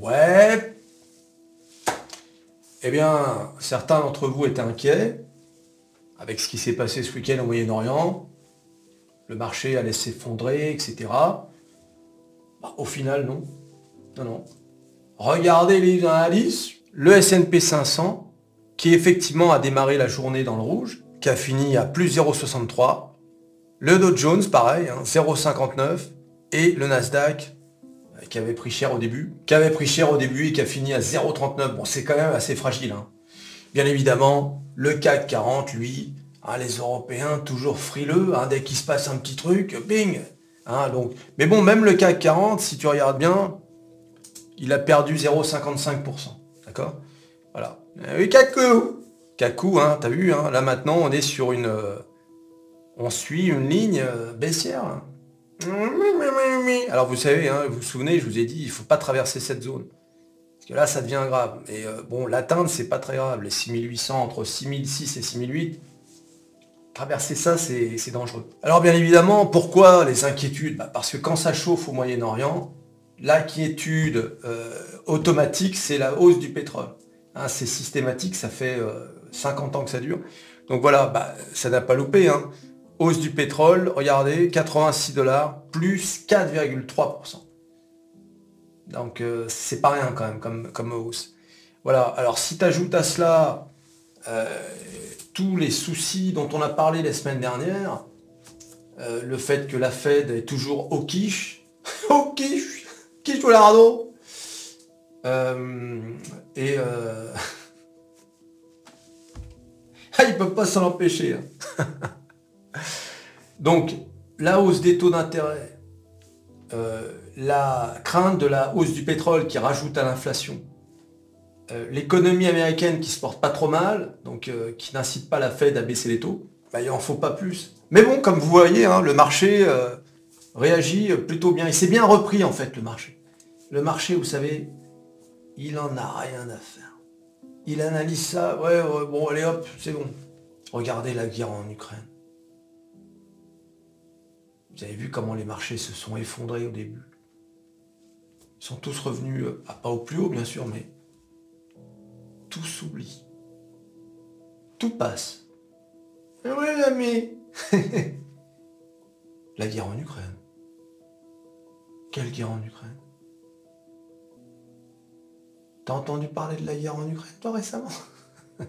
Ouais. Eh bien, certains d'entre vous étaient inquiets avec ce qui s'est passé ce week-end au Moyen-Orient. Le marché allait s'effondrer, etc. Bah, au final, non. Non, non. Regardez les analyses. Le S&P 500, qui effectivement a démarré la journée dans le rouge, qui a fini à plus 0,63. Le Dow Jones, pareil, 0,59. Hein, et le Nasdaq, qui avait pris cher au début, qui avait pris cher au début et qui a fini à 0,39. Bon, c'est quand même assez fragile. Hein. Bien évidemment, le CAC 40, lui, hein, les Européens, toujours frileux, dès qu'il se passe un petit truc, bing donc, Mais bon, même le CAC 40, si tu regardes bien, il a perdu 0,55%. D'accord? Voilà. Et Kaku Kaku, hein, t'as vu, là maintenant, on est sur une... Euh, on suit une ligne euh, baissière. Alors vous savez, hein, vous vous souvenez, je vous ai dit, il ne faut pas traverser cette zone. Parce que là, ça devient grave. Et euh, bon, l'atteindre, c'est pas très grave. Les 6800, entre 6006 et 6008, traverser ça, c'est dangereux. Alors bien évidemment, pourquoi les inquiétudes? Bah, Parce que quand ça chauffe au Moyen-Orient, l'inquiétude euh, automatique, c'est la hausse du pétrole. Hein, c'est systématique, ça fait 50 euh, ans que ça dure. Donc voilà, bah, ça n'a pas loupé. Hein hausse du pétrole, regardez, 86 dollars, plus 4,3%. Donc euh, c'est pas rien quand même comme, comme hausse. Voilà, alors si tu ajoutes à cela euh, tous les soucis dont on a parlé la semaine dernière, euh, le fait que la Fed est toujours au quiche, au quiche, quiche au lardo, et ah, ils peuvent pas s'en empêcher. Hein. Donc, la hausse des taux d'intérêt, euh, la crainte de la hausse du pétrole qui rajoute à l'inflation, euh, l'économie américaine qui se porte pas trop mal, donc euh, qui n'incite pas la Fed à baisser les taux, bah, il n'en faut pas plus. Mais bon, comme vous voyez, hein, le marché réagit plutôt bien. Il s'est bien repris en fait le marché. Le marché, vous savez, il en a rien à faire. Il analyse ça, ouais bon, allez hop, c'est bon. Regardez la guerre en Ukraine. Vous avez vu comment les marchés se sont effondrés au début. Ils sont tous revenus, euh, pas au plus haut bien sûr, mais tout s'oublie. Tout passe. Et oui, l'ami La guerre en Ukraine. Quelle guerre en Ukraine? T'as entendu parler de la guerre en Ukraine, toi, récemment?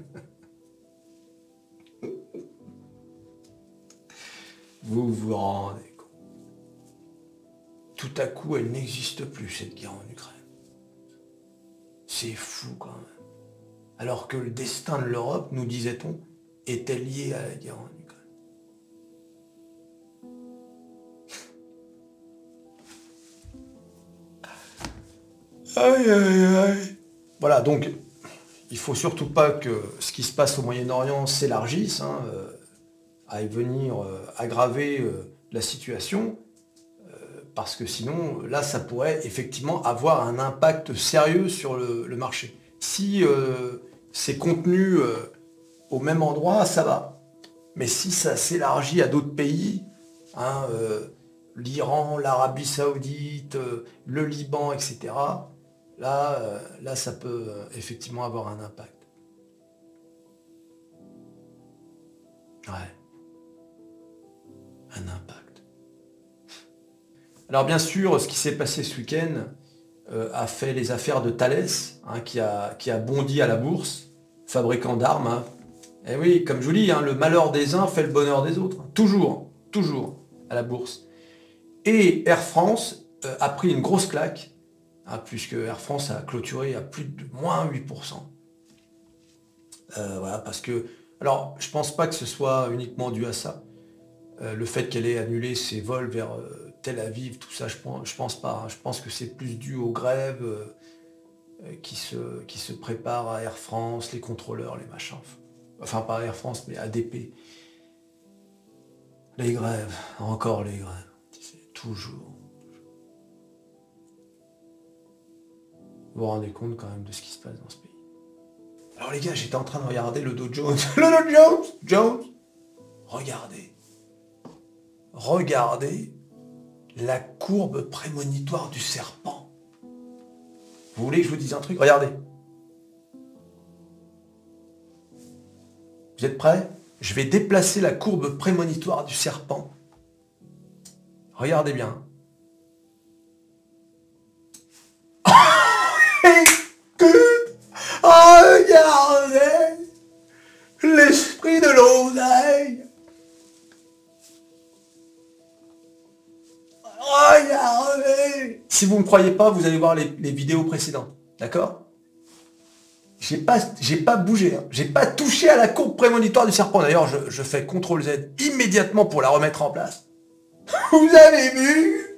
Vous vous rendez tout à coup, elle n'existe plus, cette guerre en Ukraine. C'est fou quand même. Alors que le destin de l'Europe, nous disait-on, était lié à la guerre en Ukraine. Voilà, donc il faut surtout pas que ce qui se passe au Moyen-Orient s'élargisse, hein, euh, à venir euh, aggraver euh, la situation parce que sinon, là, ça pourrait effectivement avoir un impact sérieux sur le, marché. Si euh, c'est contenu euh, au même endroit, ça va. Mais si ça s'élargit à d'autres pays, hein, euh, l'Iran, l'Arabie saoudite, le Liban, etc., là, là, ça peut effectivement avoir un impact. Ouais. Un impact. Alors bien sûr, ce qui s'est passé ce week-end euh, a fait les affaires de Thales, hein, qui, a, qui, a, bondi à la bourse, fabricant d'armes. Et hein. eh oui, comme je vous dis, hein, le malheur des uns fait le bonheur des autres. Toujours, toujours à la bourse. Et Air France euh, a pris une grosse claque, puisque Air France a clôturé à plus de moins 8%. Euh, voilà, parce que... Alors, je ne pense pas que ce soit uniquement dû à ça. Le fait qu'elle ait annulé ses vols vers Tel Aviv, tout ça, je pense, pas. Hein. Je pense que c'est plus dû aux grèves euh, euh, qui, se, qui se préparent à Air France, les contrôleurs, les machins. Enfin, pas Air France, mais ADP. Les grèves, encore les grèves. Toujours. Vous vous rendez compte quand même de ce qui se passe dans ce pays. Alors les gars, j'étais en train de regarder le Dow Jones. Le Dow Jones Jones Regardez. Regardez la courbe prémonitoire du serpent. Vous voulez que je vous dise un truc? Regardez. Vous êtes prêts? Je vais déplacer la courbe prémonitoire du serpent. Regardez bien. Si vous ne me croyez pas, vous allez voir les, vidéos précédentes. D'accord? J'ai pas, j'ai pas bougé. Hein. J'ai pas touché à la courbe prémonitoire du serpent. D'ailleurs, je, fais CTRL Z immédiatement pour la remettre en place. Vous avez vu?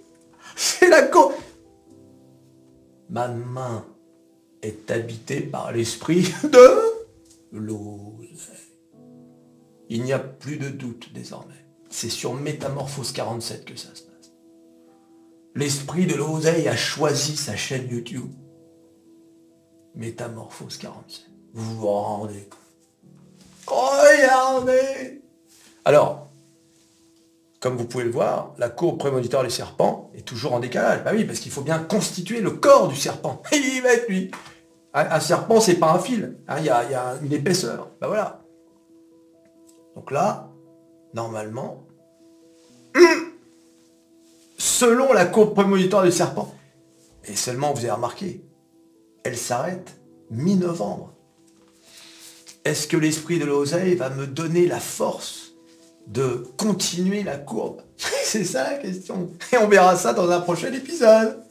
C'est la courbe. Ma main est habité par l'esprit de l'ose. Il n'y a plus de doute désormais. C'est sur Métamorphose 47 que ça se passe. L'esprit de l'oseille a choisi sa chaîne YouTube. Métamorphose 47. Vous vous rendez Regardez Alors, comme vous pouvez le voir, la courbe prémonitoire du serpent est toujours en décalage. Bah oui, parce qu'il faut bien constituer le corps du serpent. Il va être lui. Un, serpent, c'est pas un fil. Hein, il y, a, une épaisseur. Ben voilà. Donc là, normalement, selon la courbe prémonitoire du serpent, et seulement vous avez remarqué, elle s'arrête mi-novembre. Est-ce que l'esprit de l'oseille va me donner la force de continuer la courbe? C'est ça la question. Et on verra ça dans un prochain épisode.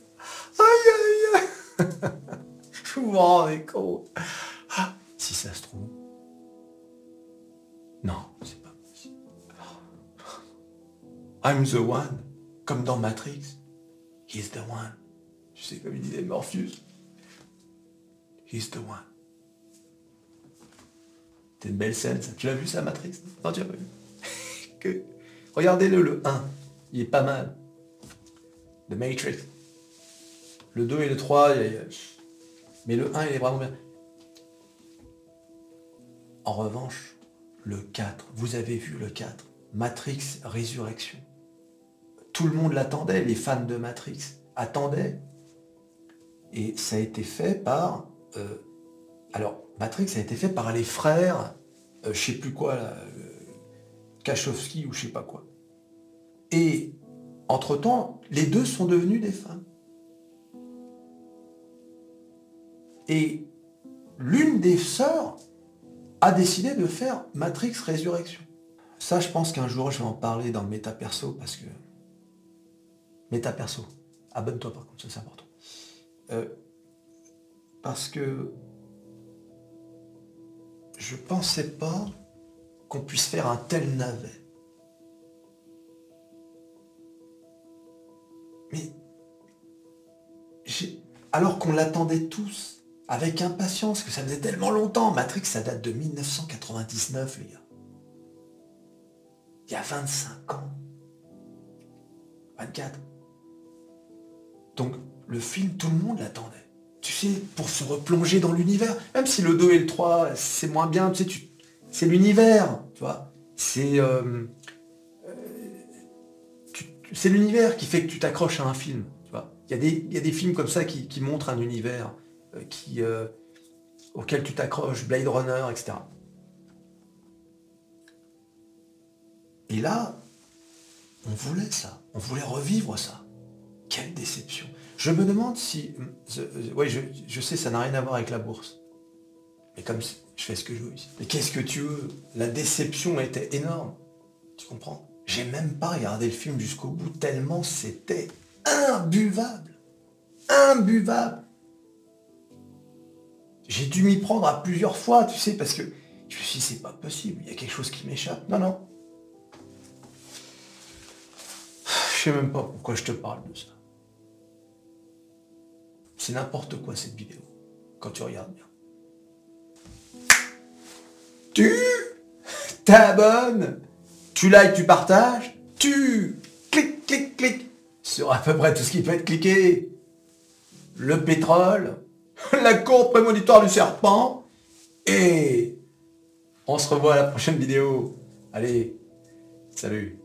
Aïe aïe aïe vous vous rendez compte? Ah, Si ça se trouve. Non, c'est pas possible. I'm the one, comme dans Matrix. He's the one. Tu sais comme il disait Morpheus. He's the one. C'est une belle scène, ça. Tu l'as vu ça, Matrix? Non, tu l'as pas vu. que... Regardez-le, le 1. Il est pas mal. The Matrix. Le 2 et le 3, il y a... Mais le 1, il est vraiment bien. En revanche, le 4, vous avez vu le 4, Matrix Résurrection. Tout le monde l'attendait, les fans de Matrix attendaient. Et ça a été fait par... Euh, alors, Matrix a été fait par les frères, euh, je sais plus quoi, euh, Kachowski ou je sais pas quoi. Et, entre-temps, les deux sont devenus des femmes. Et l'une des sœurs a décidé de faire Matrix Résurrection. Ça, je pense qu'un jour, je vais en parler dans le méta perso parce que... Méta perso. Abonne-toi par contre, ça c'est important. Euh, parce que je pensais pas qu'on puisse faire un tel navet. Mais alors qu'on l'attendait tous, avec impatience, que ça faisait tellement longtemps. Matrix, ça date de 1999, les gars. Il y a 25 ans. 24. Donc, le film, tout le monde l'attendait. Tu sais, pour se replonger dans l'univers. Même si le 2 et le 3, c'est moins bien, tu sais, tu... c'est l'univers, tu vois. C'est... Euh, euh, l'univers qui fait que tu t'accroches à un film. Tu. Il, y a des, films comme ça qui montrent un univers. Euh, auquel tu t'accroches, Blade Runner, etc. Et là, on voulait ça, on voulait revivre ça. Quelle déception. Je me demande si... Euh, oui, je, sais, ça n'a rien à voir avec la bourse. Mais comme je fais ce que je veux ici. Mais qu'est-ce que tu veux? La déception était énorme. Tu comprends? J'ai même pas regardé le film jusqu'au bout, tellement c'était imbuvable. Imbuvable. J'ai dû m'y prendre à plusieurs fois, tu sais, parce que je me suis dit, c'est pas possible, il y a quelque chose qui m'échappe. Non, non. Je sais même pas pourquoi je te parle de ça. C'est n'importe quoi cette vidéo, quand tu regardes bien. Tu t'abonnes, tu likes, tu partages, tu cliques, cliques, cliques sur à peu près tout ce qui peut être cliqué. Le pétrole, la courbe prémonitoire du serpent. Et on se revoit à la prochaine vidéo. Allez, salut